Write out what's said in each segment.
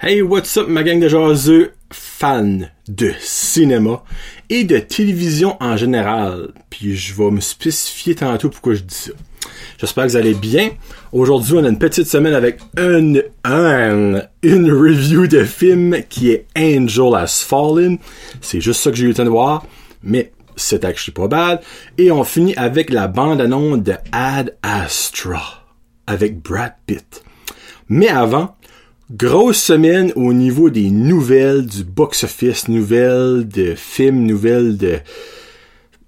Hey, what's up, ma gang de jaseux, fans de cinéma et de télévision en général? Puis je vais me spécifier tantôt pourquoi je dis ça. J'espère que vous allez bien. Aujourd'hui, on a une petite semaine avec une, un, une review de film qui est Angel Has Fallen. C'est juste ça que j'ai eu le temps de voir, mais c'est actually pas bad. Et on finit avec la bande-annonce de Ad Astra avec Brad Pitt. Mais avant, grosse semaine au niveau des nouvelles du box-office, nouvelles de films, nouvelles de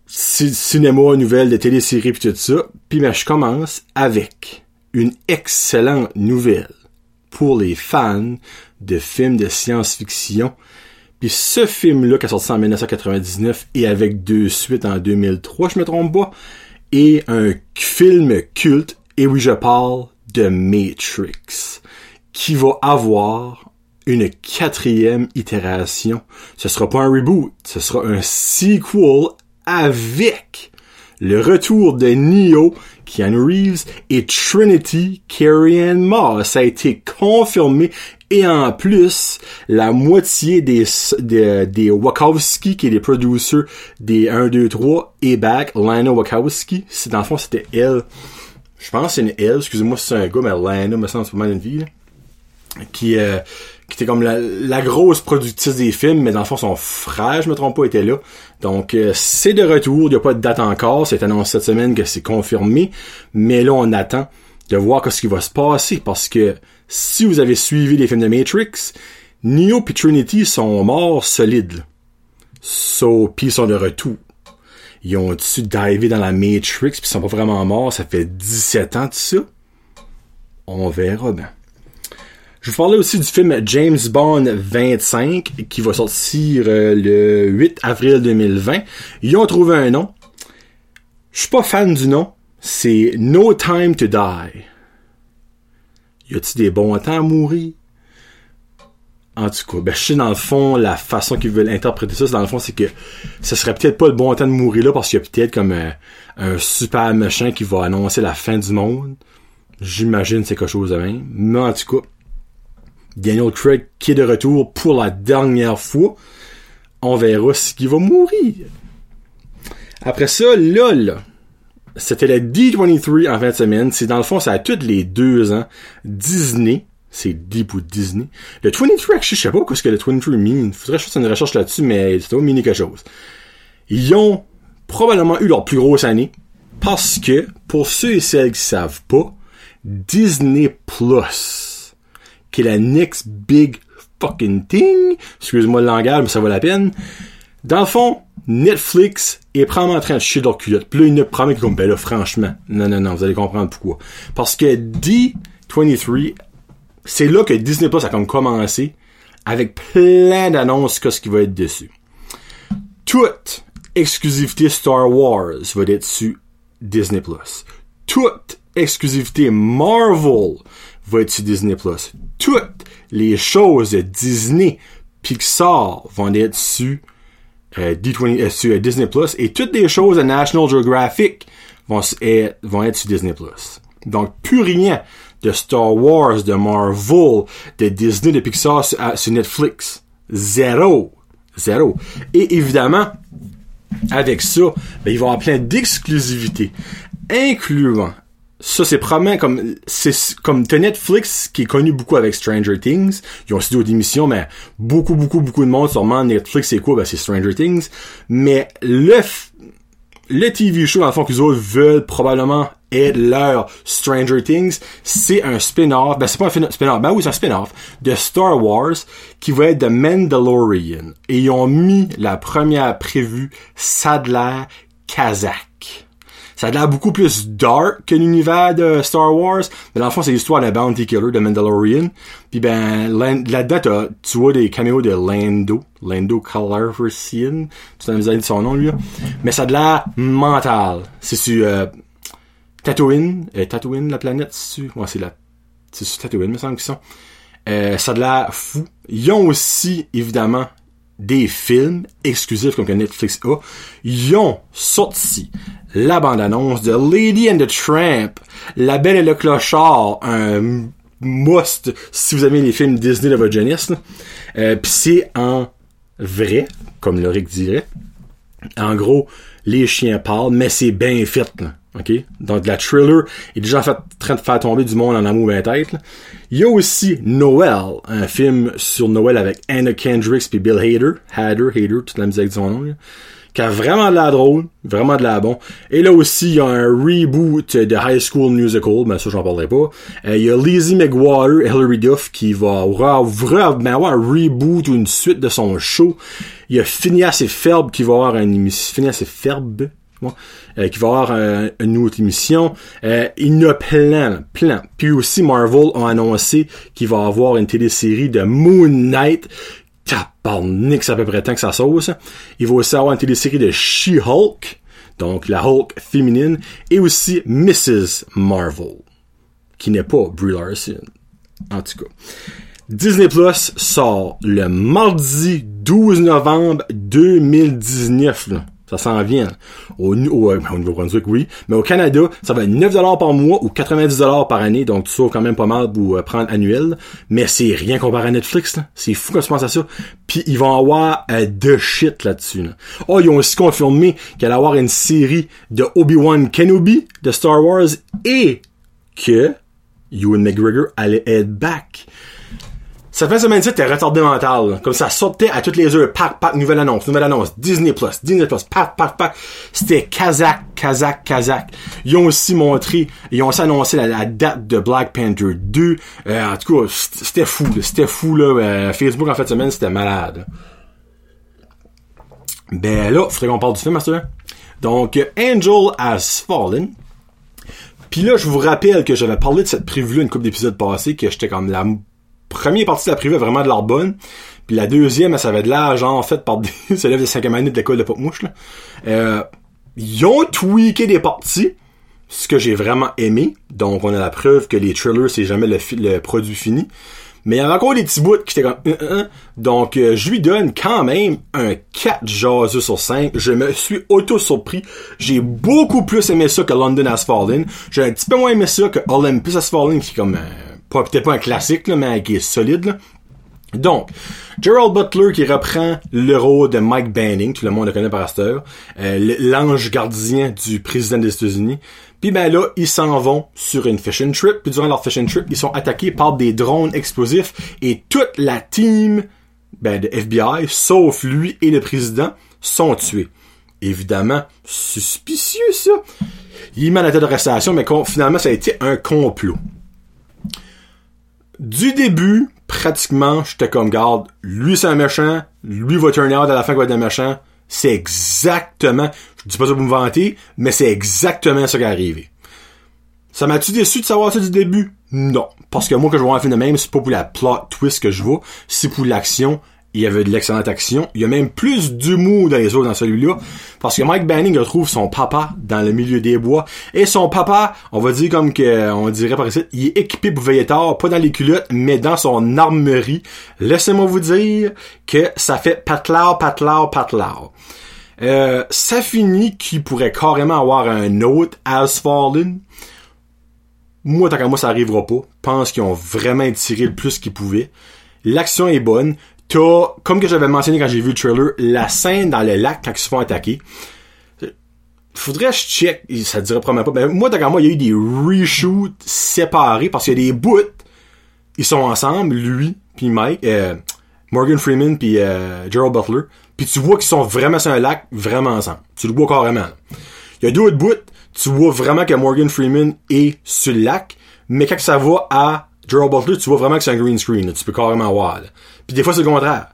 cinéma, nouvelles de téléséries puis tout ça. Puis ben, je commence avec une excellente nouvelle pour les fans de films de science-fiction. Puis ce film-là, qui a sorti en 1999 et avec deux suites en 2003, je me trompe pas, est un film culte. Et oui, je parle de Matrix qui va avoir une quatrième itération. Ce sera pas un reboot, ce sera un sequel avec le retour de Neo, Keanu Reeves et Trinity Carrie-Anne Moss. Ça a été confirmé et en plus, la moitié des, des, des Wachowski, qui est les producers des 1, 2, 3, est back. Lana Wachowski, c'est dans le fond, c'était elle. Je pense que c'est une elle, excusez-moi si c'est un gars, mais Lana me semble pas mal une fille qui euh, qui était comme la, grosse productrice des films, mais dans le fond, son frère, je me trompe pas, était là. Donc, euh, c'est de retour. Il n'y a pas de date encore. C'est annoncé cette semaine que c'est confirmé. Mais là, on attend de voir ce qui va se passer. Parce que si vous avez suivi les films de Matrix, Neo et Trinity sont morts solides. So, puis ils sont de retour. Ils ont-tu divé dans la Matrix puis ils sont pas vraiment morts. Ça fait 17 ans de ça? On verra bien. Je vous parlais aussi du film James Bond 25 qui va sortir euh, le 8 avril 2020. Ils ont trouvé un nom. Je suis pas fan du nom. C'est No Time to Die. Y a-t-il des bons temps à mourir? En tout cas, ben, je sais dans le fond, la façon qu'ils veulent interpréter ça, dans le fond, c'est que ce serait peut-être pas le bon temps de mourir là parce qu'il y a peut-être comme un, un super méchant qui va annoncer la fin du monde. J'imagine c'est quelque chose de même. Mais en tout cas, Daniel Craig qui est de retour pour la dernière fois. On verra s'il va mourir. Après ça, là, c'était le D23 en fin de semaine. C'est dans le fond, ça a tous les deux ans. Disney, c'est D pour Disney. Le 23, je sais pas ce que le 23 mean. Faudrait que je fasse une recherche là-dessus, mais c'est pas mini quelque chose. Ils ont probablement eu leur plus grosse année. Parce que, pour ceux et celles qui savent pas, Disney Plus qui est la next big fucking thing. Excuse-moi le langage, mais ça vaut la peine. Dans le fond, Netflix est probablement en train de chier leur culotte. Puis là, il promet comme, ben là, franchement, non, non, non, vous allez comprendre pourquoi. Parce que D23, c'est là que Disney Plus a comme commencé avec plein d'annonces que ce qui va être dessus. Toute exclusivité Star Wars va être dessus Disney Plus. Toute exclusivité Marvel va être sur Disney+. Toutes les choses de Disney, Pixar vont être sur, euh, D20, euh, Disney+, et toutes les choses de National Geographic vont, être, vont être sur Disney+. Donc, plus rien de Star Wars, de Marvel, de Disney, de Pixar sur, sur Netflix. Zéro. Zéro. Et évidemment, avec ça, ben, il va y avoir plein d'exclusivités, incluant ça c'est probablement comme c'est comme Netflix qui est connu beaucoup avec Stranger Things. Ils ont aussi d'autres émissions mais beaucoup beaucoup beaucoup de monde sûrement Netflix c'est quoi? Ben c'est Stranger Things. Mais le le TV show dans le fond qu'ils autres veulent probablement être leur Stranger Things c'est un spin-off. Ben c'est pas un spin-off. Ben oui c'est un spin-off de Star Wars qui va être The Mandalorian. Et ils ont mis la première prévue Sadler Kazakh ça a l'air beaucoup plus dark que l'univers de Star Wars. Mais dans le fond, c'est l'histoire d'un bounty killer de Mandalorian. Puis ben, là-dedans, tu vois des caméos de Lando. Lando Calrissian. Tu as dit son nom, lui. Mais ça a de l'air mental. C'est sur euh, Tatooine. Euh, Tatooine, la planète, c'est Ouais, c'est la... C'est sur Tatooine, me semble qu'ils sont. Euh, ça a de l'air fou. Ils ont aussi, évidemment, des films exclusifs comme que Netflix a. Ils ont sorti la bande-annonce de Lady and the Tramp, La Belle et le Clochard, un must si vous aimez les films Disney de votre jeunesse. Puis c'est en vrai, comme Loric dirait. En gros, les chiens parlent, mais c'est bien fait. Donc, la thriller est déjà en train de faire tomber du monde en amour bien tête. Il y a aussi Noël, un film sur Noël avec Anna Kendricks puis Bill Hader. Hader, Hader, toute la musique de son nom. Qui a vraiment de la drôle, vraiment de la bon. Et là aussi, il y a un reboot de High School Musical, mais ça, j'en parlerai pas. Euh, il y a Lizzie McGuire et Hilary Duff qui va avoir, ben, avoir un reboot ou une suite de son show. Il y a Phineas et Ferb qui va avoir une Phineas et Ferb, euh, qui va avoir euh, une autre émission. Euh, il y en a plein, plein. Puis aussi Marvel a annoncé qu'il va avoir une télésérie de Moon Knight. Tabarnak, c'est à peu près que ça sauce. Il va aussi avoir une télésérie de She-Hulk, donc la Hulk féminine, et aussi Mrs. Marvel, qui n'est pas Brie Larson. En tout cas. Disney Plus sort le mardi 12 novembre 2019. Là. Ça s'en vient. Au, au, au Nouveau-Brunswick, oui. Mais au Canada, ça va être 9$ par mois ou 90$ par année. Donc, tu sauves quand même pas mal pour euh, prendre annuel. Mais c'est rien comparé à Netflix. C'est fou quand tu penses à ça. Puis, ils vont avoir euh, de shit là-dessus, là. Oh, ils ont aussi confirmé qu'il allait avoir une série de Obi-Wan Kenobi de Star Wars et que Ewan McGregor allait être back. Ça fait semaine ci t'es retardé mental. Comme ça sortait à toutes les heures. Pac, pac, nouvelle annonce, nouvelle annonce. Disney Plus, Disney Plus, pac, pac, pac. C'était Kazakh, Kazakh, Kazakh. Ils ont aussi montré, ils ont aussi annoncé la, date de Black Panther 2. Euh, en tout cas, c'était fou, c'était fou, là. Euh, Facebook, en fait, semaine, c'était malade. Ben là, faudrait qu'on parle du film, Master. Donc, Angel Has Fallen. Puis là, je vous rappelle que j'avais parlé de cette prévue une couple d'épisodes passés, que j'étais comme la première partie de la privée vraiment de l'art bonne. Puis la deuxième, ça avait de l'argent en fait par des élèves de cinquième année de l'école de Pop Mouche. Là. Euh, ils ont tweaké des parties, ce que j'ai vraiment aimé. Donc on a la preuve que les thrillers, c'est jamais le, produit fini. Mais il y avait encore des petits bouts qui étaient comme euh, euh, donc euh, je lui donne quand même un 4 jaseux sur 5. Je me suis auto surpris. J'ai beaucoup plus aimé ça que London Has Fallen. J'ai un petit peu moins aimé ça que Olympus Has Fallen qui est comme pas peut-être pas un classique là, mais qui est solide. Donc, Gerald Butler qui reprend le rôle de Mike Banning, tout le monde le connaît par Astor, euh, l'ange gardien du président des États-Unis. Puis ben là, ils s'en vont sur une fishing trip, puis durant leur fishing trip, ils sont attaqués par des drones explosifs et toute la team ben, de FBI, sauf lui et le président, sont tués. Évidemment, suspicieux ça. Il met la tête d'arrestation, mais finalement ça a été un complot du début, pratiquement, j'étais comme, garde, lui c'est un méchant, lui va turn out à la fin qu'il va être un méchant. C'est exactement, je dis pas ça pour me vanter, mais c'est exactement ça qui est arrivé. Ça m'a-tu déçu de savoir ça du début? Non. Parce que moi, que je vois un film de même, c'est pas pour la plot twist que je vois, c'est pour l'action il y avait de l'excellente action. Il y a même plus d'humour dans les autres dans celui-là. Parce que Mike Banning retrouve son papa dans le milieu des bois. Et son papa, on va dire comme que, on dirait par ici, il est équipé pour veiller tard, pas dans les culottes, mais dans son armerie. Laissez-moi vous dire que ça fait patlard, patlard, patlard. Euh, ça finit qu'il pourrait carrément avoir un autre As Fallen. Moi, tant qu'à moi, ça arrivera pas. Pense qu'ils ont vraiment tiré le plus qu'ils pouvaient. L'action est bonne. T'as, comme que j'avais mentionné quand j'ai vu le trailer, la scène dans le lac quand ils se font attaquer. Faudrait que je check, ça dirait probablement pas. Mais moi, d'accord, moi, il y a eu des reshoots séparés parce qu'il y a des bouts. Ils sont ensemble, lui, puis Mike, euh, Morgan Freeman, puis euh, Gerald Butler. Puis tu vois qu'ils sont vraiment sur un lac, vraiment ensemble. Tu le vois carrément. Il y a d'autres bouts, tu vois vraiment que Morgan Freeman est sur le lac, mais quand ça va à Gerald Butler, tu vois vraiment que c'est un green screen. Tu peux carrément voir. Puis des fois, c'est le contraire.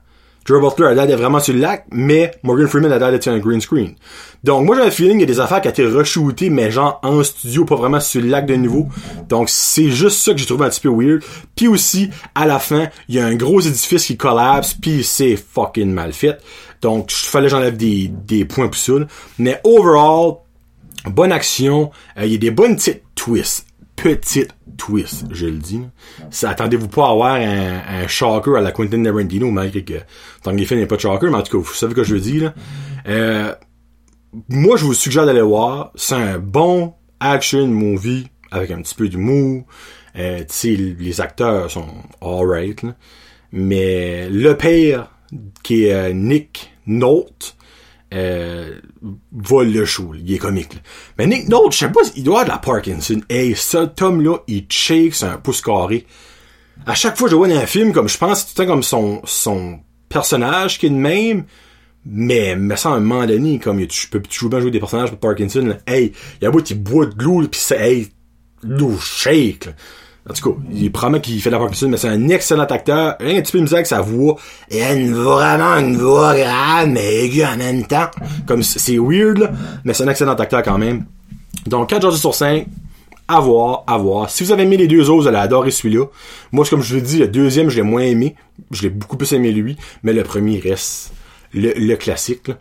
Gerald Butler a l'air d'être vraiment sur le lac, mais Morgan Freeman a l'air d'être sur un green screen. Donc, moi, j'ai un feeling qu'il y a des affaires qui ont été reshootées, mais genre en studio, pas vraiment sur le lac de nouveau. Donc, c'est juste ça que j'ai trouvé un petit peu weird. Puis aussi, à la fin, il y a un gros édifice qui collapse, puis c'est fucking mal fait. Donc, fallait que j'enlève des, des points pour. Mais overall, bonne action. Euh, il y a des bonnes petites twists petite twist, je le dis. Attendez-vous pas à avoir un, un shocker à la Quentin Tarantino, malgré que Tanguy n'est pas de shocker, mais en tout cas, vous savez ce que je veux dire. Euh, moi, je vous suggère d'aller voir. C'est un bon action movie avec un petit peu d'humour. Euh, les acteurs sont alright. Mais le père, qui est euh, Nick Nolte, euh, vole le show. Il est comique. là. Mais Nick Nolte, je sais pas, il doit avoir de la Parkinson. Hey, cet homme-là, il shake sur un pouce carré. À chaque fois que je vois dans un film, comme je pense, c'est tout comme son, son personnage qui est le même. Mais, mais à un moment donné, comme, tu peux toujours bien jouer des personnages pour Parkinson, là. Hey, il y a un bout, boit de l'eau, pis c'est, hey, l'eau shake, là. En tout cas, il probablement qu'il fait de la Parkinson, mais c'est un excellent acteur. Un petit peu misère avec sa voix. Il a une, vraiment une voix grave, mais aiguë en même temps. Comme, c'est weird, là, mais c'est un excellent acteur quand même. Donc, 4 jours sur 5, à voir, à voir. Si vous avez aimé les deux autres, vous allez adorer celui-là. Moi, comme je vous l'ai dit, le deuxième, je l'ai moins aimé. Je l'ai beaucoup plus aimé lui, mais le premier reste le, le classique, là.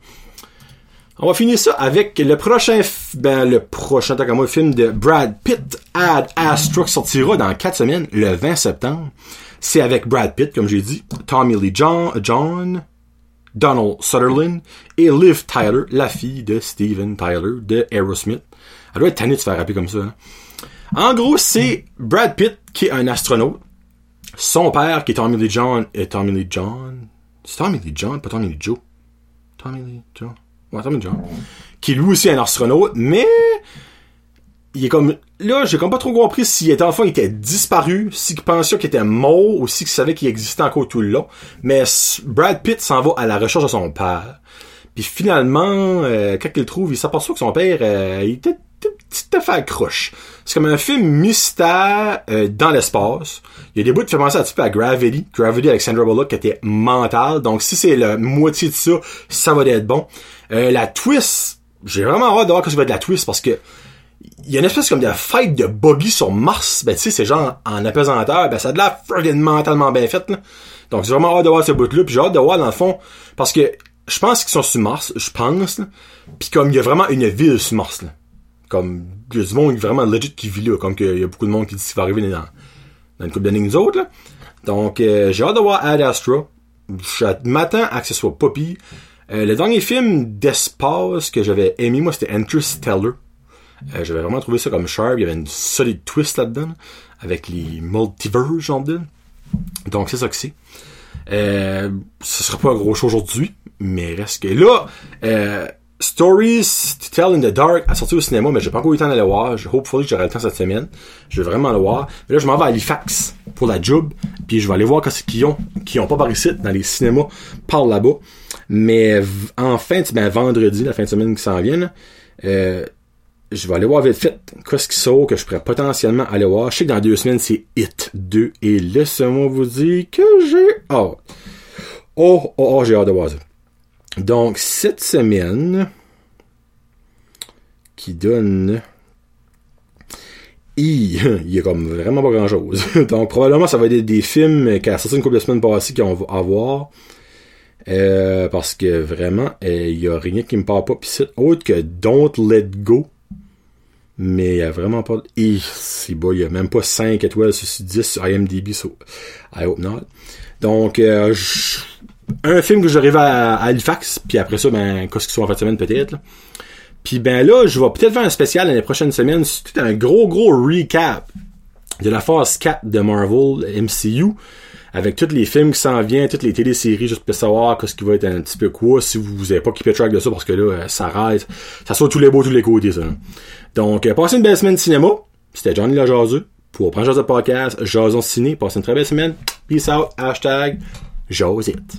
On va finir ça avec le prochain, ben, le prochain, tant moi, film de Brad Pitt, Ad Astra, qui sortira dans 4 semaines, le 20 septembre. C'est avec Brad Pitt, comme j'ai dit, Tommy Lee John, John, Donald Sutherland et Liv Tyler, la fille de Steven Tyler de Aerosmith. Elle doit être tannée de se faire rappeler comme ça. hein. En gros, c'est Brad Pitt qui est un astronaute. Son père qui est Tommy Lee John et Tommy Lee John. C'est Tommy Lee John, pas Tommy Lee Joe. Tommy Lee John. Qui est lui aussi un astronaute, mais il est comme là j'ai comme pas trop compris s'il était enfant il était disparu s'il pensait qu'il était mort ou s'il savait qu'il existait encore tout le long. Mais Brad Pitt s'en va à la recherche de son père. Puis finalement euh, quand il le trouve il s'aperçoit que son père euh, était un petit peu à croche c'est comme un film mystère euh, dans l'espace il y a des bouts qui font penser un petit peu à Gravity Gravity avec Sandra Bullock qui était mental donc si c'est la moitié de ça ça va être bon Euh, la twist j'ai vraiment hâte de voir que ça va être la twist parce que il y a une espèce comme de fight de buggy sur Mars. Ben, tu sais, c'est genre en apesanteur. Ben, ça a de l'air friggin' mentalement bien fait. Donc, j'ai vraiment hâte de voir ce bout-là. Puis j'ai hâte de voir, dans le fond, parce que je pense qu'ils sont sur Mars, je pense. Puis comme il y a vraiment une ville sur Mars, là. Comme, il y a du monde vraiment legit qui vit là. Comme qu'il y a beaucoup de monde qui dit qu'il va arriver dans, dans une couple d'années nous autres, là. Donc, euh, j'ai hâte de voir Ad Astra. Je m'attends à que ce soit pas pire. Euh, le dernier film d'espace que j'avais aimé, moi, c'était Interstellar. Euh, j'avais vraiment trouvé ça comme sharp. Il y avait une solide twist là-dedans, là, avec les multiverses, genre de. Donc, c'est ça que c'est. Euh, ce sera pas un gros show aujourd'hui, mais reste que là, euh, Stories to Tell in the Dark a sorti au cinéma, mais j'ai pas encore eu le temps d'aller le voir. Hopefully que j'aurai le temps cette semaine. Je vais vraiment le voir. Mais là, je m'en vais à Halifax pour la job, puis je vais aller voir qu'est-ce qu'ils ont, qui ont pas par ici, dans les cinémas, par là-bas. Mais v- en fin de, ben, vendredi, la fin de semaine qui s'en vient, euh, je vais aller voir vite fait qu'est-ce qui sort que je pourrais potentiellement aller voir. Je sais que dans deux semaines, c'est Hit 2. Et laissez-moi vous dire que j'ai hâte. Oh, oh, oh, j'ai hâte de voir ça. Donc, cette semaine, qui donne... Il, il y a comme vraiment pas grand chose. Donc, probablement, ça va être des, films sorti une couple de semaines passées qu'on va avoir. Euh, parce que vraiment, euh, il y a rien qui me parle pas c'est autre que Don't Let Go. Mais il y a vraiment pas... Et c'est beau, il y a même pas 5 étoiles sur 10 sur IMDb, so I hope not. Donc, euh, un film que j'arrive à, à Halifax, puis après ça, ben, qu'est-ce qu'ils sont en fin de semaine peut-être. Puis ben là, je vais peut-être faire un spécial l'année prochaine semaine, c'est tout un gros gros recap de la phase 4 de Marvel MCU avec tous les films qui s'en viennent, toutes les téléséries, juste pour savoir qu'est-ce qui va être un petit peu quoi, si vous vous avez pas keepé track de ça, parce que là, euh, ça reste, ça sort tous les beaux, tous les côtés. Donc, euh, passez une belle semaine de cinéma. C'était Johnny le Jaseux pour Prendre Jazz Podcast, Jason Ciné. Passez une très belle semaine. Peace out. Hashtag Josette.